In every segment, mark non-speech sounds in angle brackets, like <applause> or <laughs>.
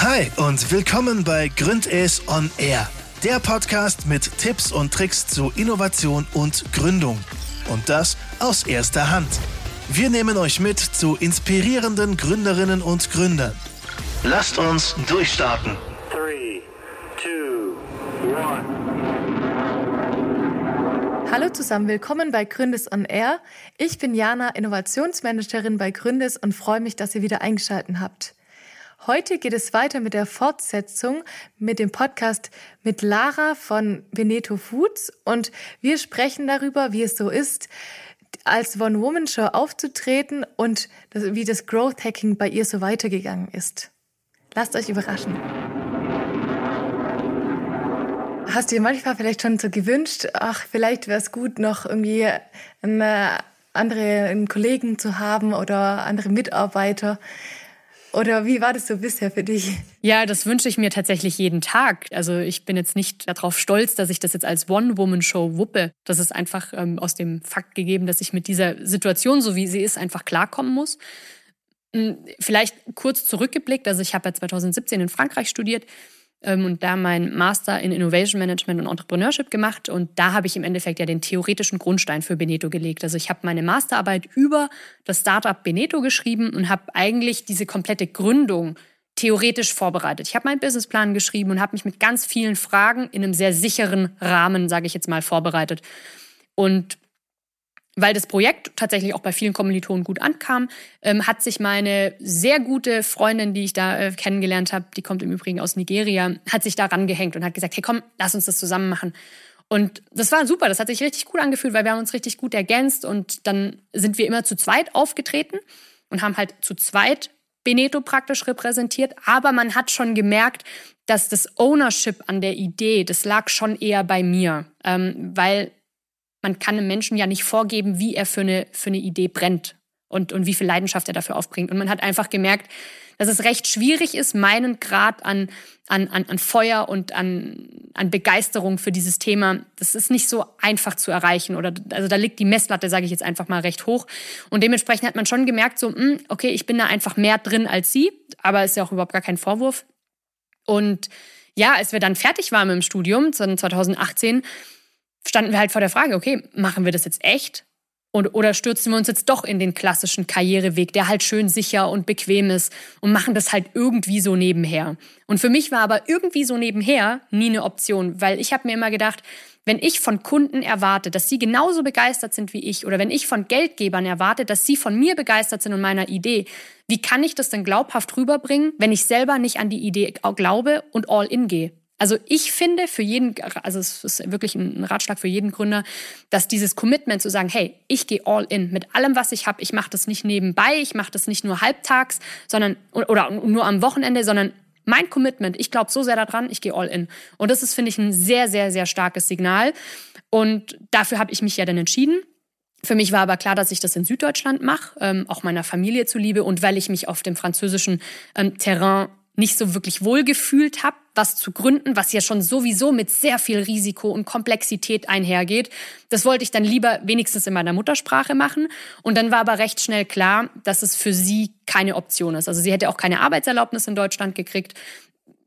Hi und willkommen bei Gründes on Air, der Podcast mit Tipps und Tricks zu Innovation und Gründung. Und das aus erster Hand. Wir nehmen euch mit zu inspirierenden Gründerinnen und Gründern. Lasst uns durchstarten. 3, 2, 1. Hallo zusammen, willkommen bei Gründes on Air. Ich bin Jana, Innovationsmanagerin bei Gründes und freue mich, dass ihr wieder eingeschaltet habt. Heute geht es weiter mit der Fortsetzung mit dem Podcast mit Lara von Veneto Foods und wir sprechen darüber, wie es so ist, als One-Woman-Show aufzutreten und wie das Growth Hacking bei ihr so weitergegangen ist. Lasst euch überraschen. Hast du dir manchmal vielleicht schon so gewünscht, ach, vielleicht wäre es gut, noch irgendwie eine andere einen Kollegen zu haben oder andere Mitarbeiter, oder wie war das so bisher für dich? Ja, das wünsche ich mir tatsächlich jeden Tag. Also ich bin jetzt nicht darauf stolz, dass ich das jetzt als One-Woman-Show wuppe. Das ist einfach ähm, aus dem Fakt gegeben, dass ich mit dieser Situation, so wie sie ist, einfach klarkommen muss. Hm, vielleicht kurz zurückgeblickt. Also ich habe ja 2017 in Frankreich studiert und da mein Master in Innovation Management und Entrepreneurship gemacht. Und da habe ich im Endeffekt ja den theoretischen Grundstein für Beneto gelegt. Also ich habe meine Masterarbeit über das Startup Beneto geschrieben und habe eigentlich diese komplette Gründung theoretisch vorbereitet. Ich habe meinen Businessplan geschrieben und habe mich mit ganz vielen Fragen in einem sehr sicheren Rahmen, sage ich jetzt mal, vorbereitet. Und weil das Projekt tatsächlich auch bei vielen Kommilitonen gut ankam, ähm, hat sich meine sehr gute Freundin, die ich da äh, kennengelernt habe, die kommt im Übrigen aus Nigeria, hat sich da rangehängt und hat gesagt, hey komm, lass uns das zusammen machen. Und das war super, das hat sich richtig gut angefühlt, weil wir haben uns richtig gut ergänzt und dann sind wir immer zu zweit aufgetreten und haben halt zu zweit Beneto praktisch repräsentiert, aber man hat schon gemerkt, dass das Ownership an der Idee, das lag schon eher bei mir, ähm, weil man kann einem Menschen ja nicht vorgeben, wie er für eine, für eine Idee brennt und, und wie viel Leidenschaft er dafür aufbringt. Und man hat einfach gemerkt, dass es recht schwierig ist, meinen Grad an, an, an, an Feuer und an, an Begeisterung für dieses Thema, das ist nicht so einfach zu erreichen. Oder also da liegt die Messlatte, sage ich jetzt einfach mal, recht hoch. Und dementsprechend hat man schon gemerkt, so, hm, okay, ich bin da einfach mehr drin als sie, aber ist ja auch überhaupt gar kein Vorwurf. Und ja, als wir dann fertig waren mit dem Studium, 2018, standen wir halt vor der Frage, okay, machen wir das jetzt echt? Und, oder stürzen wir uns jetzt doch in den klassischen Karriereweg, der halt schön sicher und bequem ist und machen das halt irgendwie so nebenher. Und für mich war aber irgendwie so nebenher nie eine Option, weil ich habe mir immer gedacht, wenn ich von Kunden erwarte, dass sie genauso begeistert sind wie ich oder wenn ich von Geldgebern erwarte, dass sie von mir begeistert sind und meiner Idee, wie kann ich das denn glaubhaft rüberbringen, wenn ich selber nicht an die Idee glaube und all in gehe? Also ich finde für jeden, also es ist wirklich ein Ratschlag für jeden Gründer, dass dieses Commitment zu sagen, hey, ich gehe all in mit allem, was ich habe. Ich mache das nicht nebenbei, ich mache das nicht nur halbtags, sondern oder nur am Wochenende, sondern mein Commitment, ich glaube so sehr daran, ich gehe all in. Und das ist, finde ich, ein sehr, sehr, sehr starkes Signal. Und dafür habe ich mich ja dann entschieden. Für mich war aber klar, dass ich das in Süddeutschland mache, ähm, auch meiner Familie zuliebe und weil ich mich auf dem französischen ähm, Terrain nicht so wirklich wohlgefühlt habe, was zu gründen, was ja schon sowieso mit sehr viel Risiko und Komplexität einhergeht. Das wollte ich dann lieber wenigstens in meiner Muttersprache machen. Und dann war aber recht schnell klar, dass es für sie keine Option ist. Also sie hätte auch keine Arbeitserlaubnis in Deutschland gekriegt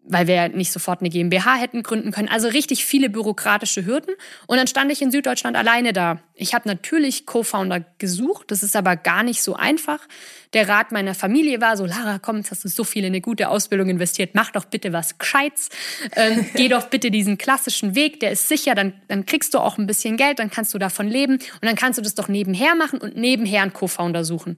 weil wir nicht sofort eine GmbH hätten gründen können. Also richtig viele bürokratische Hürden. Und dann stand ich in Süddeutschland alleine da. Ich habe natürlich Co-Founder gesucht, das ist aber gar nicht so einfach. Der Rat meiner Familie war so, Lara, komm, jetzt hast du so viel in eine gute Ausbildung investiert, mach doch bitte was Gescheites. Ähm, <laughs> geh doch bitte diesen klassischen Weg, der ist sicher, dann, dann kriegst du auch ein bisschen Geld, dann kannst du davon leben und dann kannst du das doch nebenher machen und nebenher einen Co-Founder suchen.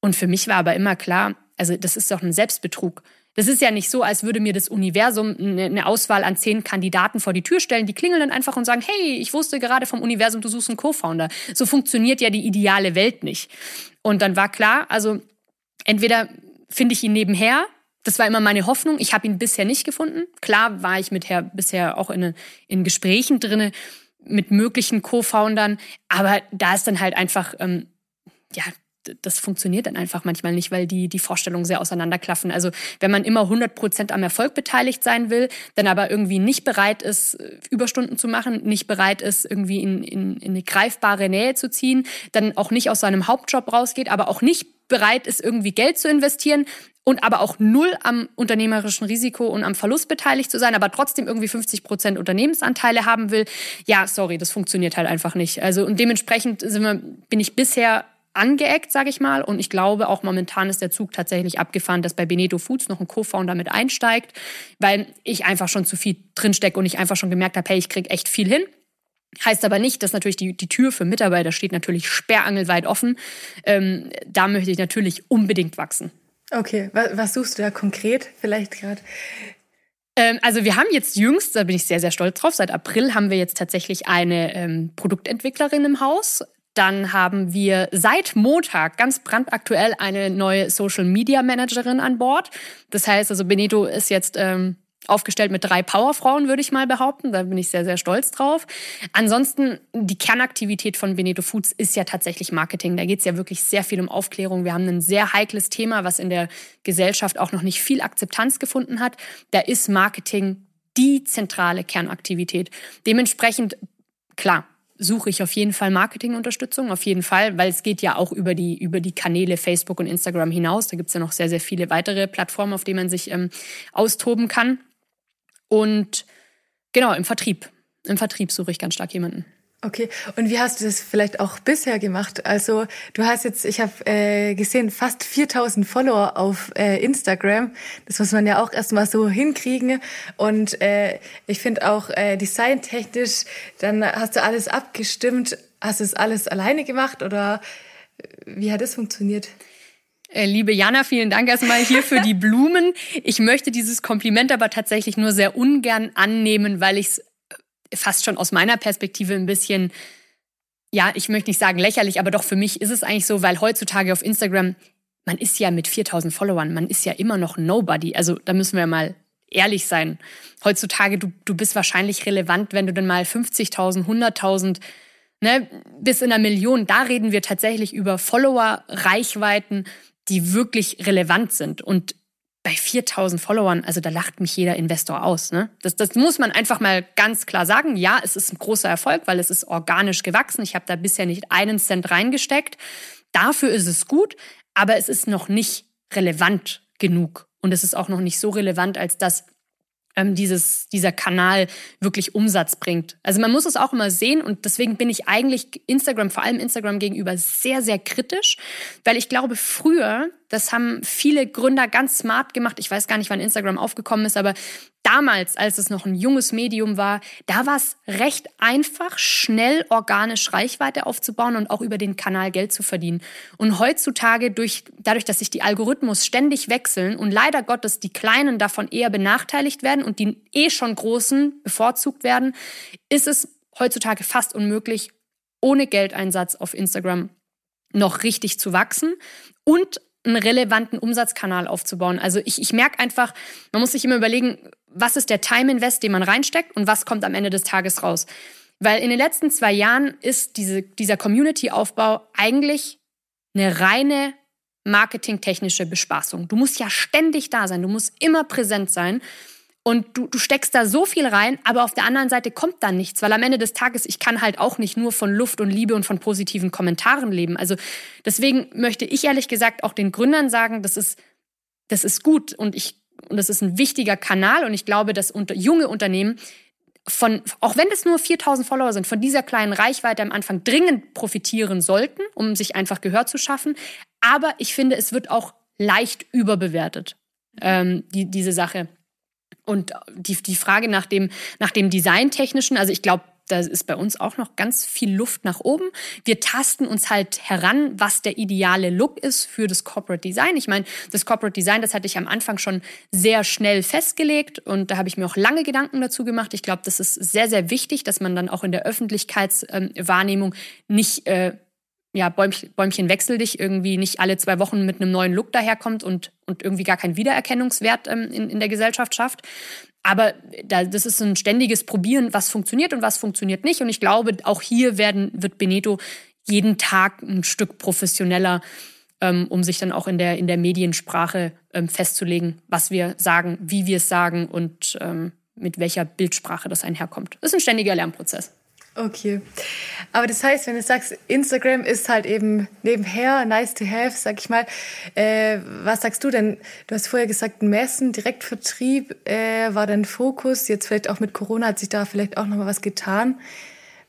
Und für mich war aber immer klar, also das ist doch ein Selbstbetrug. Das ist ja nicht so, als würde mir das Universum eine Auswahl an zehn Kandidaten vor die Tür stellen. Die klingeln dann einfach und sagen, hey, ich wusste gerade vom Universum, du suchst einen Co-Founder. So funktioniert ja die ideale Welt nicht. Und dann war klar, also entweder finde ich ihn nebenher, das war immer meine Hoffnung. Ich habe ihn bisher nicht gefunden. Klar war ich mit Herr bisher auch in, in Gesprächen drinne mit möglichen Co-Foundern, aber da ist dann halt einfach ähm, ja das funktioniert dann einfach manchmal nicht, weil die, die Vorstellungen sehr auseinanderklaffen. Also wenn man immer 100 Prozent am Erfolg beteiligt sein will, dann aber irgendwie nicht bereit ist, Überstunden zu machen, nicht bereit ist, irgendwie in, in, in eine greifbare Nähe zu ziehen, dann auch nicht aus seinem Hauptjob rausgeht, aber auch nicht bereit ist, irgendwie Geld zu investieren und aber auch null am unternehmerischen Risiko und am Verlust beteiligt zu sein, aber trotzdem irgendwie 50 Prozent Unternehmensanteile haben will, ja, sorry, das funktioniert halt einfach nicht. Also und dementsprechend wir, bin ich bisher angeeckt, sage ich mal. Und ich glaube, auch momentan ist der Zug tatsächlich abgefahren, dass bei Beneto Foods noch ein Co-Founder mit einsteigt, weil ich einfach schon zu viel drinstecke und ich einfach schon gemerkt habe, hey, ich krieg echt viel hin. Heißt aber nicht, dass natürlich die, die Tür für Mitarbeiter steht natürlich sperrangelweit offen. Ähm, da möchte ich natürlich unbedingt wachsen. Okay, was, was suchst du da konkret vielleicht gerade? Ähm, also wir haben jetzt jüngst, da bin ich sehr, sehr stolz drauf, seit April haben wir jetzt tatsächlich eine ähm, Produktentwicklerin im Haus. Dann haben wir seit Montag ganz brandaktuell eine neue Social Media Managerin an Bord. Das heißt, also Benito ist jetzt ähm, aufgestellt mit drei Powerfrauen, würde ich mal behaupten. Da bin ich sehr, sehr stolz drauf. Ansonsten, die Kernaktivität von Veneto Foods ist ja tatsächlich Marketing. Da geht es ja wirklich sehr viel um Aufklärung. Wir haben ein sehr heikles Thema, was in der Gesellschaft auch noch nicht viel Akzeptanz gefunden hat. Da ist Marketing die zentrale Kernaktivität. Dementsprechend, klar, suche ich auf jeden Fall Marketingunterstützung, auf jeden Fall, weil es geht ja auch über die, über die Kanäle Facebook und Instagram hinaus. Da gibt es ja noch sehr, sehr viele weitere Plattformen, auf denen man sich ähm, austoben kann. Und genau, im Vertrieb. Im Vertrieb suche ich ganz stark jemanden. Okay, und wie hast du das vielleicht auch bisher gemacht? Also du hast jetzt, ich habe äh, gesehen, fast 4000 Follower auf äh, Instagram. Das muss man ja auch erstmal so hinkriegen. Und äh, ich finde auch äh, designtechnisch, dann hast du alles abgestimmt. Hast du es alles alleine gemacht oder wie hat das funktioniert? Äh, liebe Jana, vielen Dank erstmal hier für die <laughs> Blumen. Ich möchte dieses Kompliment aber tatsächlich nur sehr ungern annehmen, weil ich es fast schon aus meiner Perspektive ein bisschen, ja, ich möchte nicht sagen lächerlich, aber doch für mich ist es eigentlich so, weil heutzutage auf Instagram, man ist ja mit 4000 Followern, man ist ja immer noch Nobody. Also da müssen wir mal ehrlich sein. Heutzutage, du, du bist wahrscheinlich relevant, wenn du dann mal 50.000, 100.000 ne, bis in einer Million, da reden wir tatsächlich über Follower, Reichweiten, die wirklich relevant sind. Und bei 4000 Followern, also da lacht mich jeder Investor aus. Ne? Das, das muss man einfach mal ganz klar sagen. Ja, es ist ein großer Erfolg, weil es ist organisch gewachsen. Ich habe da bisher nicht einen Cent reingesteckt. Dafür ist es gut, aber es ist noch nicht relevant genug. Und es ist auch noch nicht so relevant, als dass ähm, dieses, dieser Kanal wirklich Umsatz bringt. Also man muss es auch immer sehen und deswegen bin ich eigentlich Instagram, vor allem Instagram gegenüber sehr, sehr kritisch, weil ich glaube, früher, das haben viele Gründer ganz smart gemacht. Ich weiß gar nicht, wann Instagram aufgekommen ist, aber damals, als es noch ein junges Medium war, da war es recht einfach, schnell organisch Reichweite aufzubauen und auch über den Kanal Geld zu verdienen. Und heutzutage, durch, dadurch, dass sich die Algorithmus ständig wechseln und leider Gottes die Kleinen davon eher benachteiligt werden und die eh schon Großen bevorzugt werden, ist es heutzutage fast unmöglich, ohne Geldeinsatz auf Instagram noch richtig zu wachsen und einen relevanten Umsatzkanal aufzubauen. Also ich, ich merke einfach, man muss sich immer überlegen, was ist der Time Invest, den man reinsteckt und was kommt am Ende des Tages raus. Weil in den letzten zwei Jahren ist diese, dieser Community-Aufbau eigentlich eine reine marketingtechnische Bespaßung. Du musst ja ständig da sein, du musst immer präsent sein. Und du, du steckst da so viel rein, aber auf der anderen Seite kommt dann nichts, weil am Ende des Tages, ich kann halt auch nicht nur von Luft und Liebe und von positiven Kommentaren leben. Also deswegen möchte ich ehrlich gesagt auch den Gründern sagen, das ist, das ist gut und ich, und das ist ein wichtiger Kanal und ich glaube, dass unter, junge Unternehmen von, auch wenn es nur 4000 Follower sind, von dieser kleinen Reichweite am Anfang dringend profitieren sollten, um sich einfach Gehör zu schaffen. Aber ich finde, es wird auch leicht überbewertet, ähm, die, diese Sache. Und die, die Frage nach dem, nach dem Designtechnischen, also ich glaube, da ist bei uns auch noch ganz viel Luft nach oben. Wir tasten uns halt heran, was der ideale Look ist für das Corporate Design. Ich meine, das Corporate Design, das hatte ich am Anfang schon sehr schnell festgelegt und da habe ich mir auch lange Gedanken dazu gemacht. Ich glaube, das ist sehr, sehr wichtig, dass man dann auch in der Öffentlichkeitswahrnehmung nicht äh, ja, Bäumchen, wechsel dich irgendwie nicht alle zwei Wochen mit einem neuen Look daherkommt und, und irgendwie gar keinen Wiedererkennungswert ähm, in, in der Gesellschaft schafft. Aber da, das ist ein ständiges Probieren, was funktioniert und was funktioniert nicht. Und ich glaube, auch hier werden, wird Beneto jeden Tag ein Stück professioneller, ähm, um sich dann auch in der, in der Mediensprache ähm, festzulegen, was wir sagen, wie wir es sagen und ähm, mit welcher Bildsprache das einherkommt. Das ist ein ständiger Lernprozess. Okay. Aber das heißt, wenn du sagst, Instagram ist halt eben nebenher, nice to have, sag ich mal, äh, was sagst du denn? Du hast vorher gesagt, Messen, Direktvertrieb äh, war dein Fokus. Jetzt vielleicht auch mit Corona hat sich da vielleicht auch nochmal was getan.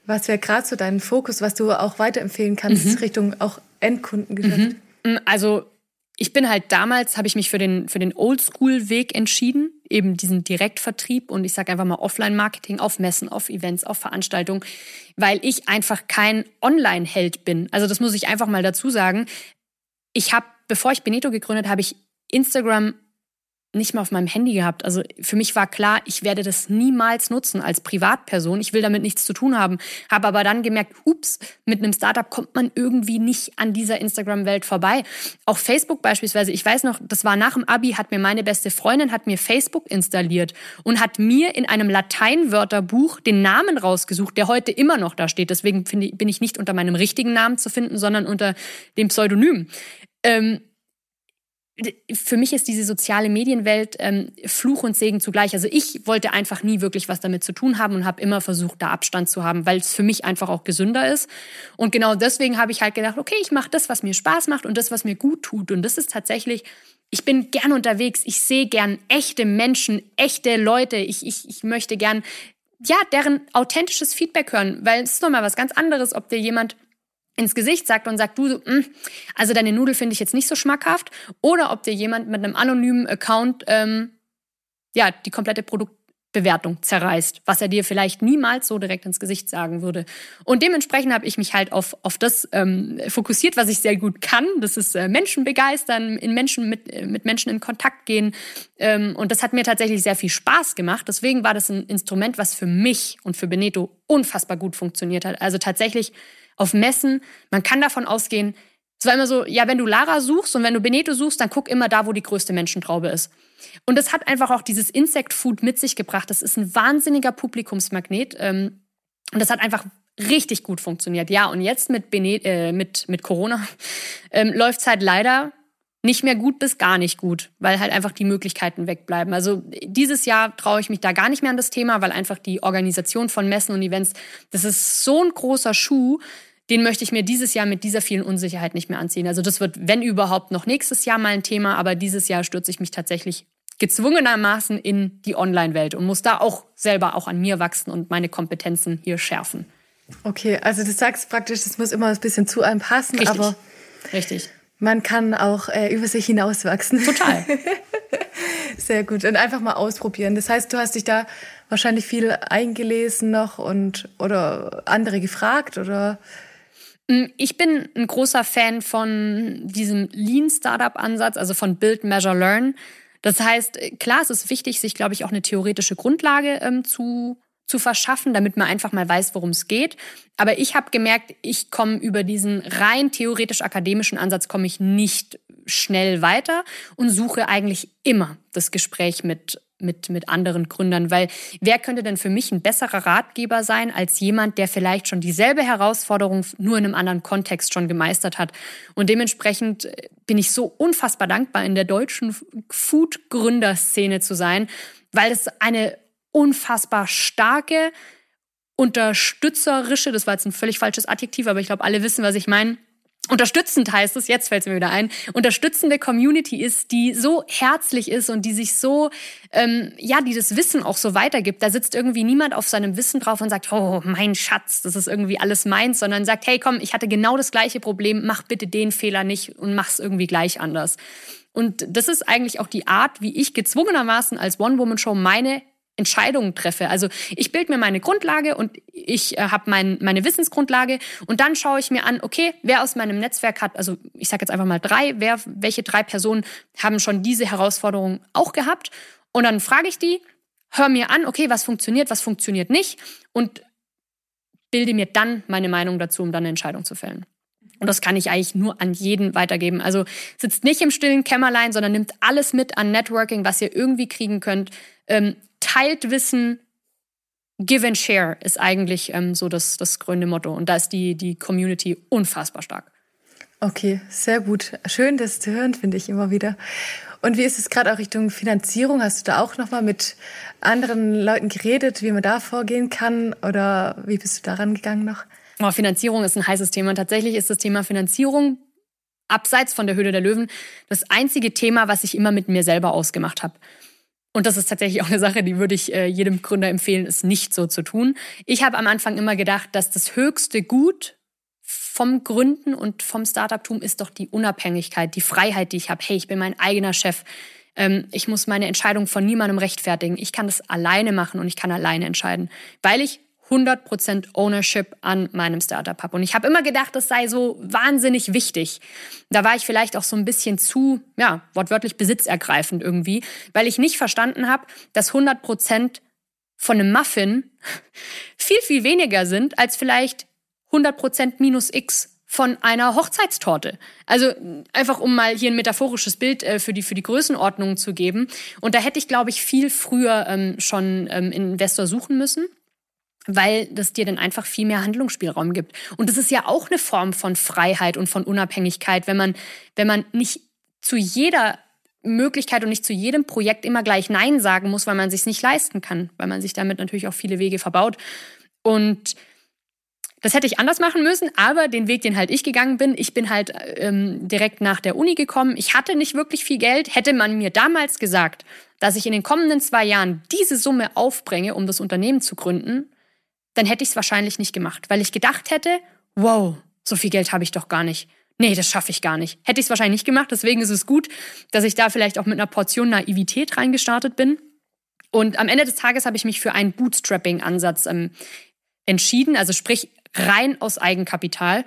Was wäre gerade so dein Fokus, was du auch weiterempfehlen kannst mhm. Richtung auch Endkundengeschäft? Mhm. Also ich bin halt damals, habe ich mich für den, für den Oldschool-Weg entschieden, eben diesen Direktvertrieb und ich sage einfach mal Offline-Marketing auf Messen, auf Events, auf Veranstaltungen, weil ich einfach kein Online-Held bin. Also das muss ich einfach mal dazu sagen. Ich habe, bevor ich Beneto gegründet habe, ich Instagram nicht mal auf meinem Handy gehabt. Also für mich war klar, ich werde das niemals nutzen als Privatperson. Ich will damit nichts zu tun haben. Habe aber dann gemerkt, ups, mit einem Startup kommt man irgendwie nicht an dieser Instagram-Welt vorbei. Auch Facebook beispielsweise. Ich weiß noch, das war nach dem Abi, hat mir meine beste Freundin, hat mir Facebook installiert und hat mir in einem Lateinwörterbuch den Namen rausgesucht, der heute immer noch da steht. Deswegen bin ich nicht unter meinem richtigen Namen zu finden, sondern unter dem Pseudonym. Ähm, für mich ist diese soziale Medienwelt ähm, Fluch und Segen zugleich. Also ich wollte einfach nie wirklich was damit zu tun haben und habe immer versucht, da Abstand zu haben, weil es für mich einfach auch gesünder ist. Und genau deswegen habe ich halt gedacht, okay, ich mache das, was mir Spaß macht und das, was mir gut tut. Und das ist tatsächlich, ich bin gern unterwegs, ich sehe gern echte Menschen, echte Leute. Ich, ich, ich möchte gern, ja, deren authentisches Feedback hören, weil es ist nochmal was ganz anderes, ob dir jemand ins Gesicht sagt und sagt, du, hm, also deine Nudel finde ich jetzt nicht so schmackhaft, oder ob dir jemand mit einem anonymen Account ähm, ja die komplette Produktbewertung zerreißt, was er dir vielleicht niemals so direkt ins Gesicht sagen würde. Und dementsprechend habe ich mich halt auf, auf das ähm, fokussiert, was ich sehr gut kann. Das ist äh, Menschen begeistern, in Menschen mit, äh, mit Menschen in Kontakt gehen. Ähm, und das hat mir tatsächlich sehr viel Spaß gemacht. Deswegen war das ein Instrument, was für mich und für Beneto unfassbar gut funktioniert hat. Also tatsächlich auf Messen. Man kann davon ausgehen, es war immer so, ja, wenn du Lara suchst und wenn du Beneto suchst, dann guck immer da, wo die größte Menschentraube ist. Und das hat einfach auch dieses Insect Food mit sich gebracht. Das ist ein wahnsinniger Publikumsmagnet. Ähm, und das hat einfach richtig gut funktioniert. Ja, und jetzt mit, Bene äh, mit, mit Corona ähm, läuft es halt leider nicht mehr gut bis gar nicht gut, weil halt einfach die Möglichkeiten wegbleiben. Also dieses Jahr traue ich mich da gar nicht mehr an das Thema, weil einfach die Organisation von Messen und Events, das ist so ein großer Schuh, den möchte ich mir dieses Jahr mit dieser vielen Unsicherheit nicht mehr anziehen. Also das wird, wenn überhaupt, noch nächstes Jahr mal ein Thema, aber dieses Jahr stürze ich mich tatsächlich gezwungenermaßen in die Online-Welt und muss da auch selber auch an mir wachsen und meine Kompetenzen hier schärfen. Okay, also du sagst praktisch, es muss immer ein bisschen zu einem passen, Richtig. aber Richtig. man kann auch äh, über sich hinauswachsen. Total. <laughs> Sehr gut. Und einfach mal ausprobieren. Das heißt, du hast dich da wahrscheinlich viel eingelesen noch und oder andere gefragt oder ich bin ein großer Fan von diesem Lean Startup Ansatz, also von Build, Measure, Learn. Das heißt, klar, es ist wichtig, sich, glaube ich, auch eine theoretische Grundlage ähm, zu, zu verschaffen, damit man einfach mal weiß, worum es geht. Aber ich habe gemerkt, ich komme über diesen rein theoretisch-akademischen Ansatz komme ich nicht schnell weiter und suche eigentlich immer das Gespräch mit mit, mit anderen Gründern, weil wer könnte denn für mich ein besserer Ratgeber sein als jemand, der vielleicht schon dieselbe Herausforderung nur in einem anderen Kontext schon gemeistert hat. Und dementsprechend äh, bin ich so unfassbar dankbar, in der deutschen Food-Gründerszene zu sein, weil es eine unfassbar starke, unterstützerische, das war jetzt ein völlig falsches Adjektiv, aber ich glaube, alle wissen, was ich meine, unterstützend heißt es, jetzt fällt es mir wieder ein, unterstützende Community ist, die so herzlich ist und die sich so, ähm, ja, die das Wissen auch so weitergibt. Da sitzt irgendwie niemand auf seinem Wissen drauf und sagt, oh, mein Schatz, das ist irgendwie alles meins, sondern sagt, hey, komm, ich hatte genau das gleiche Problem, mach bitte den Fehler nicht und mach's irgendwie gleich anders. Und das ist eigentlich auch die Art, wie ich gezwungenermaßen als One-Woman-Show meine Entscheidungen treffe. Also ich bilde mir meine Grundlage und ich äh, habe mein, meine Wissensgrundlage und dann schaue ich mir an, okay, wer aus meinem Netzwerk hat, also ich sage jetzt einfach mal drei, wer, welche drei Personen haben schon diese Herausforderung auch gehabt und dann frage ich die, höre mir an, okay, was funktioniert, was funktioniert nicht und bilde mir dann meine Meinung dazu, um dann eine Entscheidung zu fällen. Und das kann ich eigentlich nur an jeden weitergeben. Also sitzt nicht im stillen Kämmerlein, sondern nimmt alles mit an Networking, was ihr irgendwie kriegen könnt. Ähm, teilt Wissen, give and share ist eigentlich ähm, so das, das grüne Motto. Und da ist die, die Community unfassbar stark. Okay, sehr gut. Schön, das zu hören, finde ich immer wieder. Und wie ist es gerade auch Richtung Finanzierung? Hast du da auch nochmal mit anderen Leuten geredet, wie man da vorgehen kann? Oder wie bist du daran gegangen noch? Oh, Finanzierung ist ein heißes Thema. Tatsächlich ist das Thema Finanzierung abseits von der Höhle der Löwen das einzige Thema, was ich immer mit mir selber ausgemacht habe. Und das ist tatsächlich auch eine Sache, die würde ich äh, jedem Gründer empfehlen, es nicht so zu tun. Ich habe am Anfang immer gedacht, dass das höchste Gut vom Gründen und vom Startup-Tum ist doch die Unabhängigkeit, die Freiheit, die ich habe. Hey, ich bin mein eigener Chef. Ähm, ich muss meine Entscheidung von niemandem rechtfertigen. Ich kann das alleine machen und ich kann alleine entscheiden, weil ich 100% Ownership an meinem Startup habe. Und ich habe immer gedacht, das sei so wahnsinnig wichtig. Da war ich vielleicht auch so ein bisschen zu, ja, wortwörtlich besitzergreifend irgendwie, weil ich nicht verstanden habe, dass 100% von einem Muffin <laughs> viel, viel weniger sind als vielleicht 100% minus X von einer Hochzeitstorte. Also einfach um mal hier ein metaphorisches Bild äh, für die für die Größenordnung zu geben. Und da hätte ich, glaube ich, viel früher ähm, schon ähm, Investor suchen müssen weil das dir dann einfach viel mehr Handlungsspielraum gibt. Und das ist ja auch eine Form von Freiheit und von Unabhängigkeit, wenn man, wenn man nicht zu jeder Möglichkeit und nicht zu jedem Projekt immer gleich Nein sagen muss, weil man sich nicht leisten kann, weil man sich damit natürlich auch viele Wege verbaut. Und das hätte ich anders machen müssen, aber den Weg, den halt ich gegangen bin, ich bin halt ähm, direkt nach der Uni gekommen. Ich hatte nicht wirklich viel Geld. Hätte man mir damals gesagt, dass ich in den kommenden zwei Jahren diese Summe aufbringe, um das Unternehmen zu gründen, dann hätte ich es wahrscheinlich nicht gemacht, weil ich gedacht hätte, wow, so viel Geld habe ich doch gar nicht. Nee, das schaffe ich gar nicht. Hätte ich es wahrscheinlich nicht gemacht. Deswegen ist es gut, dass ich da vielleicht auch mit einer Portion Naivität reingestartet bin. Und am Ende des Tages habe ich mich für einen Bootstrapping-Ansatz ähm, entschieden, also sprich rein aus Eigenkapital.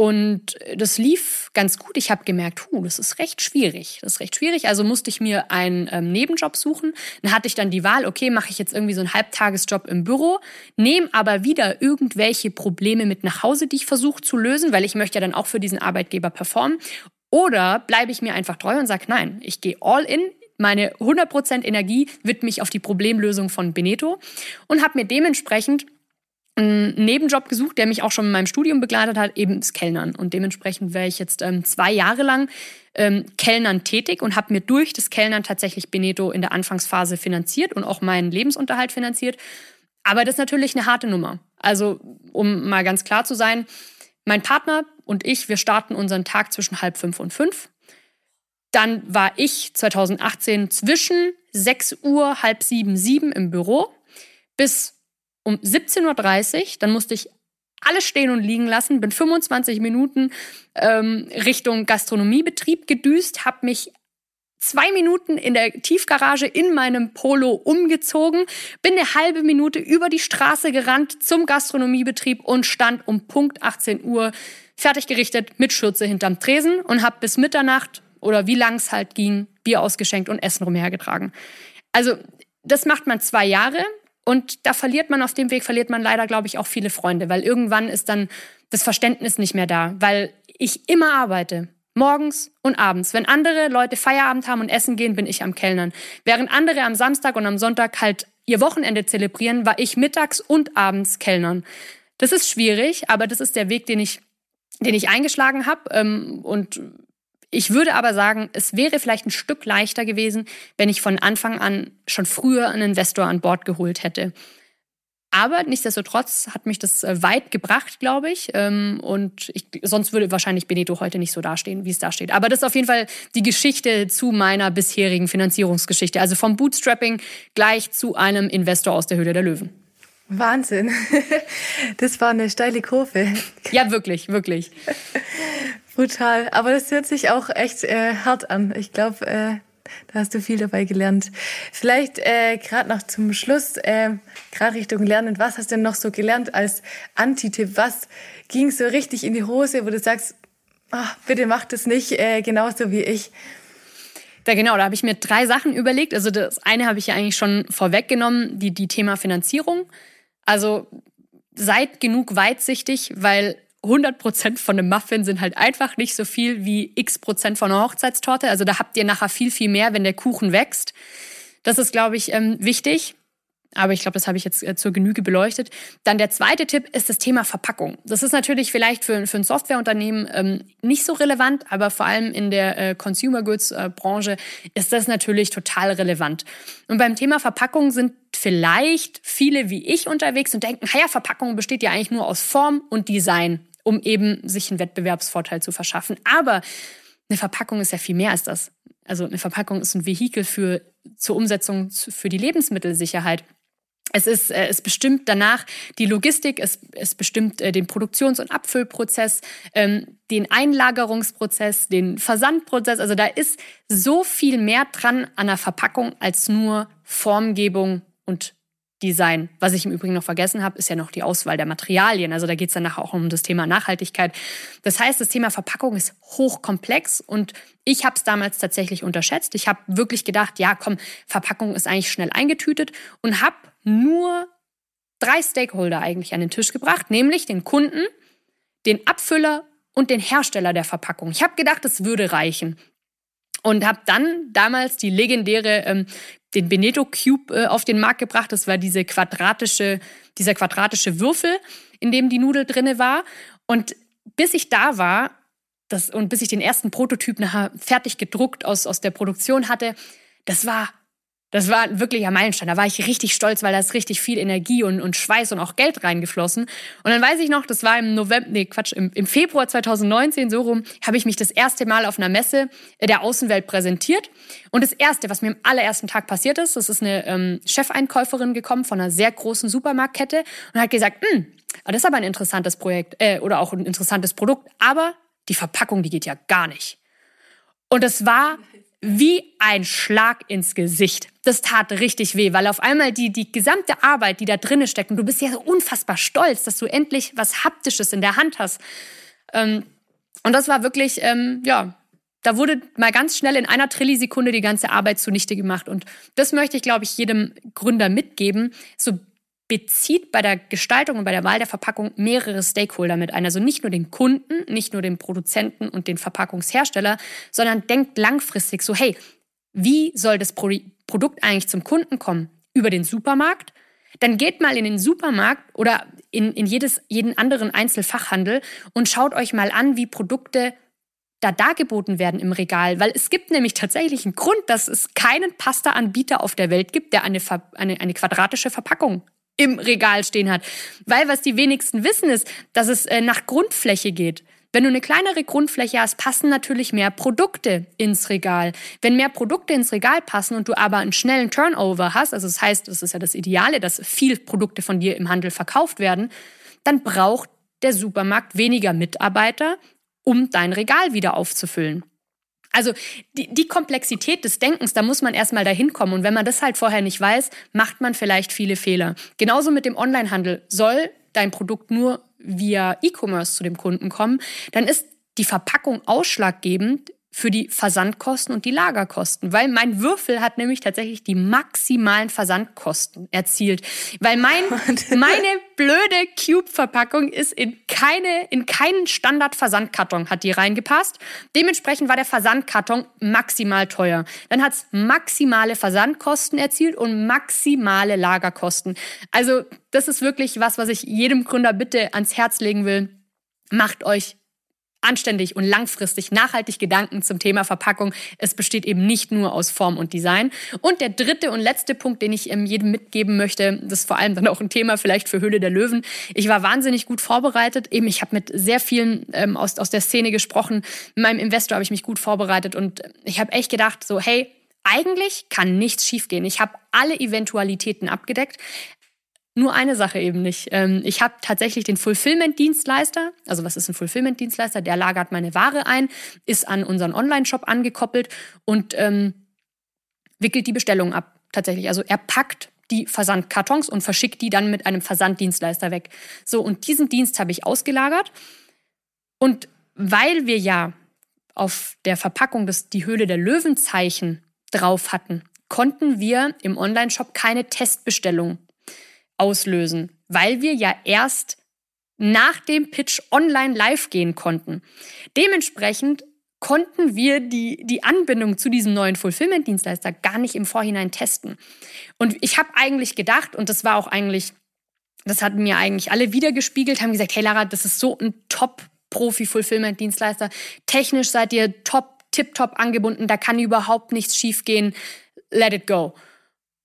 Und das lief ganz gut. Ich habe gemerkt, hu, das ist recht schwierig. Das ist recht schwierig. Also musste ich mir einen ähm, Nebenjob suchen. Dann hatte ich dann die Wahl, okay, mache ich jetzt irgendwie so einen Halbtagesjob im Büro, nehme aber wieder irgendwelche Probleme mit nach Hause, die ich versuche zu lösen, weil ich möchte ja dann auch für diesen Arbeitgeber performen. Oder bleibe ich mir einfach treu und sage, nein, ich gehe all in, meine 100% Energie widme mich auf die Problemlösung von Beneto und habe mir dementsprechend einen Nebenjob gesucht, der mich auch schon in meinem Studium begleitet hat, eben das Kellnern. Und dementsprechend wäre ich jetzt ähm, zwei Jahre lang ähm, Kellnern tätig und habe mir durch das Kellnern tatsächlich Beneto in der Anfangsphase finanziert und auch meinen Lebensunterhalt finanziert. Aber das ist natürlich eine harte Nummer. Also, um mal ganz klar zu sein, mein Partner und ich, wir starten unseren Tag zwischen halb fünf und fünf. Dann war ich 2018 zwischen 6 Uhr, halb sieben, sieben im Büro bis um 17.30 Uhr, dann musste ich alles stehen und liegen lassen, bin 25 Minuten ähm, Richtung Gastronomiebetrieb gedüst, habe mich zwei Minuten in der Tiefgarage in meinem Polo umgezogen, bin eine halbe Minute über die Straße gerannt zum Gastronomiebetrieb und stand um Punkt 18 Uhr fertig gerichtet mit Schürze hinterm Tresen und habe bis Mitternacht oder wie lang es halt ging, Bier ausgeschenkt und Essen rumhergetragen. Also das macht man zwei Jahre. Und da verliert man auf dem Weg, verliert man leider, glaube ich, auch viele Freunde, weil irgendwann ist dann das Verständnis nicht mehr da, weil ich immer arbeite. Morgens und abends. Wenn andere Leute Feierabend haben und essen gehen, bin ich am Kellnern. Während andere am Samstag und am Sonntag halt ihr Wochenende zelebrieren, war ich mittags und abends Kellnern. Das ist schwierig, aber das ist der Weg, den ich, den ich eingeschlagen habe. Ähm, und ich würde aber sagen, es wäre vielleicht ein Stück leichter gewesen, wenn ich von Anfang an schon früher einen Investor an Bord geholt hätte. Aber nichtsdestotrotz hat mich das äh, weit gebracht, glaube ich. Ähm, und ich, sonst würde wahrscheinlich Benito heute nicht so dastehen, wie es da steht. Aber das ist auf jeden Fall die Geschichte zu meiner bisherigen Finanzierungsgeschichte. Also vom Bootstrapping gleich zu einem Investor aus der Höhle der Löwen. Wahnsinn. <laughs> Das war eine steile Kurve. Ja, wirklich, wirklich. <laughs> Brutal. Aber das hört sich auch echt äh, hart an. Ich glaube, äh, da hast du viel dabei gelernt. Vielleicht äh, gerade noch zum Schluss, äh, gerade Richtung Lernen, was hast du denn noch so gelernt als Antitipp? Was ging so richtig in die Hose, wo du sagst, ach, bitte mach das nicht äh, genauso wie ich? Ja, genau, da habe ich mir drei Sachen überlegt. Also das eine habe ich ja eigentlich schon vorweggenommen, die, die Thema Finanzierung. Also seid genug weitsichtig, weil 100 Prozent von einem Muffin sind halt einfach nicht so viel wie x Prozent von einer Hochzeitstorte. Also da habt ihr nachher viel, viel mehr, wenn der Kuchen wächst. Das ist, glaube ich, ähm, wichtig. Aber ich glaube, das habe ich jetzt äh, zur Genüge beleuchtet. Dann der zweite Tipp ist das Thema Verpackung. Das ist natürlich vielleicht für, für ein Softwareunternehmen ähm, nicht so relevant, aber vor allem in der äh, Consumer Goods äh, Branche ist das natürlich total relevant. Und beim Thema Verpackung sind vielleicht viele wie ich unterwegs und denken, naja, Verpackung besteht ja eigentlich nur aus Form und Design, um eben sich einen Wettbewerbsvorteil zu verschaffen. Aber eine Verpackung ist ja viel mehr als das. Also eine Verpackung ist ein Vehikel für zur Umsetzung für die Lebensmittelsicherheit. Es ist, äh, es bestimmt danach die Logistik, es, es bestimmt äh, den Produktions- und Abfüllprozess, ähm, den Einlagerungsprozess, den Versandprozess. Also da ist so viel mehr dran an der Verpackung als nur Formgebung und Design. Was ich im Übrigen noch vergessen habe, ist ja noch die Auswahl der Materialien. Also da geht es dann nachher auch um das Thema Nachhaltigkeit. Das heißt, das Thema Verpackung ist hochkomplex und ich habe es damals tatsächlich unterschätzt. Ich habe wirklich gedacht, ja, komm, Verpackung ist eigentlich schnell eingetütet und habe nur drei Stakeholder eigentlich an den Tisch gebracht, nämlich den Kunden, den Abfüller und den Hersteller der Verpackung. Ich habe gedacht, es würde reichen und habe dann damals die legendäre ähm, den Beneto Cube äh, auf den Markt gebracht. Das war diese quadratische, dieser quadratische Würfel, in dem die Nudel drinne war. Und bis ich da war, das, und bis ich den ersten Prototyp nachher fertig gedruckt aus, aus der Produktion hatte, das war das war ein wirklicher Meilenstein. Da war ich richtig stolz, weil da ist richtig viel Energie und, und Schweiß und auch Geld reingeflossen. Und dann weiß ich noch, das war im November, nee, Quatsch, im, im Februar 2019, so rum, habe ich mich das erste Mal auf einer Messe der Außenwelt präsentiert. Und das erste, was mir am allerersten Tag passiert ist, das ist eine ähm, Chefeinkäuferin gekommen von einer sehr großen Supermarktkette und hat gesagt, hm, das ist aber ein interessantes Projekt äh, oder auch ein interessantes Produkt, aber die Verpackung, die geht ja gar nicht. Und das war wie ein Schlag ins Gesicht. Das tat richtig weh, weil auf einmal die, die gesamte Arbeit, die da drinne steckt, und du bist ja so unfassbar stolz, dass du endlich was Haptisches in der Hand hast. Ähm, und das war wirklich, ähm, ja, da wurde mal ganz schnell in einer Trillisekunde die ganze Arbeit zunichte gemacht. Und das möchte ich, glaube ich, jedem Gründer mitgeben. So bezieht bei der Gestaltung und bei der Wahl der Verpackung mehrere Stakeholder mit ein. Also nicht nur den Kunden, nicht nur den Produzenten und den Verpackungshersteller, sondern denkt langfristig so, hey, wie soll das Pro Produkt eigentlich zum Kunden kommen? Über den Supermarkt? Dann geht mal in den Supermarkt oder in, in jedes, jeden anderen Einzelfachhandel und schaut euch mal an, wie Produkte da dargeboten werden im Regal, weil es gibt nämlich tatsächlich einen Grund, dass es keinen Pasta-Anbieter auf der Welt gibt, der eine, eine, eine quadratische Verpackung im Regal stehen hat. Weil was die wenigsten wissen ist, dass es äh, nach Grundfläche geht. Wenn du eine kleinere Grundfläche hast, passen natürlich mehr Produkte ins Regal. Wenn mehr Produkte ins Regal passen und du aber einen schnellen Turnover hast, also das heißt, das ist ja das Ideale, dass viel Produkte von dir im Handel verkauft werden, dann braucht der Supermarkt weniger Mitarbeiter, um dein Regal wieder aufzufüllen. Also die, die Komplexität des Denkens, da muss man erstmal dahin kommen. Und wenn man das halt vorher nicht weiß, macht man vielleicht viele Fehler. Genauso mit dem Onlinehandel. Soll dein Produkt nur via E-Commerce zu dem Kunden kommen, dann ist die Verpackung ausschlaggebend für die Versandkosten und die Lagerkosten, weil mein Würfel hat nämlich tatsächlich die maximalen Versandkosten erzielt, weil mein <laughs> meine blöde Cube-Verpackung ist in keine in keinen Standard-Versandkarton hat die reingepasst. Dementsprechend war der Versandkarton maximal teuer. Dann hat's maximale Versandkosten erzielt und maximale Lagerkosten. Also das ist wirklich was, was ich jedem Gründer bitte ans Herz legen will. Macht euch anständig und langfristig nachhaltig Gedanken zum Thema Verpackung. Es besteht eben nicht nur aus Form und Design. Und der dritte und letzte Punkt, den ich ähm, jedem mitgeben möchte, das ist vor allem dann auch ein Thema vielleicht für Höhle der Löwen. Ich war wahnsinnig gut vorbereitet. Eben, ich habe mit sehr vielen ähm, aus, aus der Szene gesprochen. Mit meinem Investor habe ich mich gut vorbereitet und ich habe echt gedacht, so, hey, eigentlich kann nichts schiefgehen. Ich habe alle Eventualitäten abgedeckt. Nur eine Sache eben nicht. Ähm, ich habe tatsächlich den Fulfillment-Dienstleister. Also was ist ein Fulfillment-Dienstleister? Der lagert meine Ware ein, ist an unseren Online-Shop angekoppelt und ähm, wickelt die Bestellung ab. Tatsächlich. Also er packt die Versandkartons und verschickt die dann mit einem Versanddienstleister weg. So, und diesen Dienst habe ich ausgelagert. Und weil wir ja auf der Verpackung das, die Höhle der Löwenzeichen drauf hatten, konnten wir im Online-Shop keine Testbestellung auslösen, weil wir ja erst nach dem Pitch online live gehen konnten. Dementsprechend konnten wir die, die Anbindung zu diesem neuen Fulfillment-Dienstleister gar nicht im Vorhinein testen. Und ich habe eigentlich gedacht, und das war auch eigentlich, das hatten mir eigentlich alle wiedergespiegelt, haben gesagt, hey Lara, das ist so ein Top-Profi-Fulfillment-Dienstleister. Technisch seid ihr top, tip-top angebunden, da kann überhaupt nichts schiefgehen. Let it go.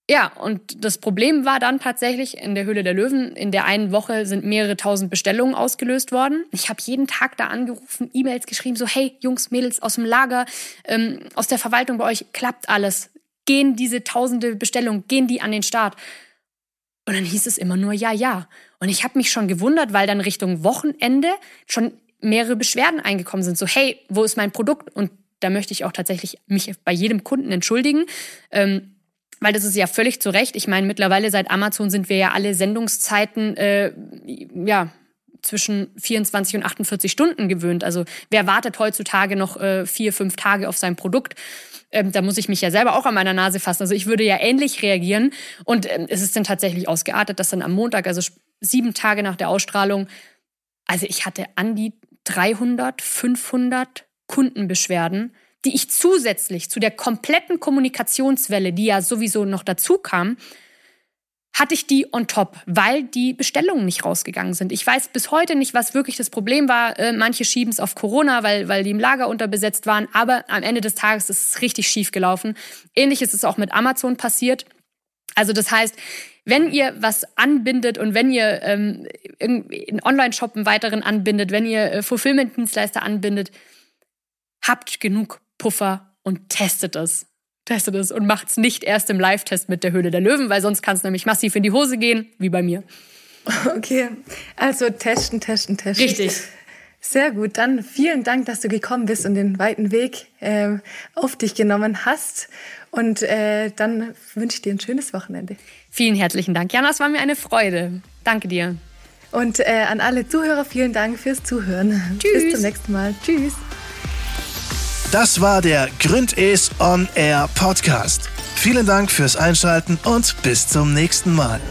Ja, und das Problem war dann tatsächlich in der Höhle der Löwen. In der einen Woche sind mehrere tausend Bestellungen ausgelöst worden. Ich habe jeden Tag da angerufen, E-Mails geschrieben, so hey Jungs, Mädels aus dem Lager, ähm, aus der Verwaltung bei euch, klappt alles. Gehen diese tausende Bestellungen, gehen die an den Start? Und dann hieß es immer nur ja, ja. Und ich habe mich schon gewundert, weil dann Richtung Wochenende schon mehrere Beschwerden eingekommen sind. So hey, wo ist mein Produkt? Und da möchte ich auch tatsächlich mich bei jedem Kunden entschuldigen. Ähm, weil das ist ja völlig zu Recht. Ich meine, mittlerweile seit Amazon sind wir ja alle Sendungszeiten äh, ja zwischen 24 und 48 Stunden gewöhnt. Also wer wartet heutzutage noch äh, vier, fünf Tage auf sein Produkt? Ähm, da muss ich mich ja selber auch an meiner Nase fassen. Also ich würde ja ähnlich reagieren. Und ähm, es ist dann tatsächlich ausgeartet, dass dann am Montag, also sieben Tage nach der Ausstrahlung, also ich hatte an die 300, 500 Kundenbeschwerden die ich zusätzlich zu der kompletten Kommunikationswelle, die ja sowieso noch dazu kam, hatte ich die on top, weil die Bestellungen nicht rausgegangen sind. Ich weiß bis heute nicht, was wirklich das Problem war. Äh, manche schieben es auf Corona, weil, weil die im Lager unterbesetzt waren. Aber am Ende des Tages ist es richtig schief gelaufen. Ähnlich ist es auch mit Amazon passiert. Also das heißt, wenn ihr was anbindet und wenn ihr ähm, in Online-Shop einen weiteren anbindet, wenn ihr äh, Fulfillment-Dienstleister anbindet, habt genug Puffer und testet es. Testet es und macht es nicht erst im Live-Test mit der Höhle der Löwen, weil sonst kann es nämlich massiv in die Hose gehen, wie bei mir. Okay, also testen, testen, testen. Richtig. Sehr gut, dann vielen Dank, dass du gekommen bist und den weiten Weg äh, auf dich genommen hast. Und äh, dann wünsche ich dir ein schönes Wochenende. Vielen herzlichen Dank, Jana, es war mir eine Freude. Danke dir. Und äh, an alle Zuhörer vielen Dank fürs Zuhören. Tschüss. Bis zum nächsten Mal. Tschüss. Das war der Gründes On Air Podcast. Vielen Dank fürs Einschalten und bis zum nächsten Mal.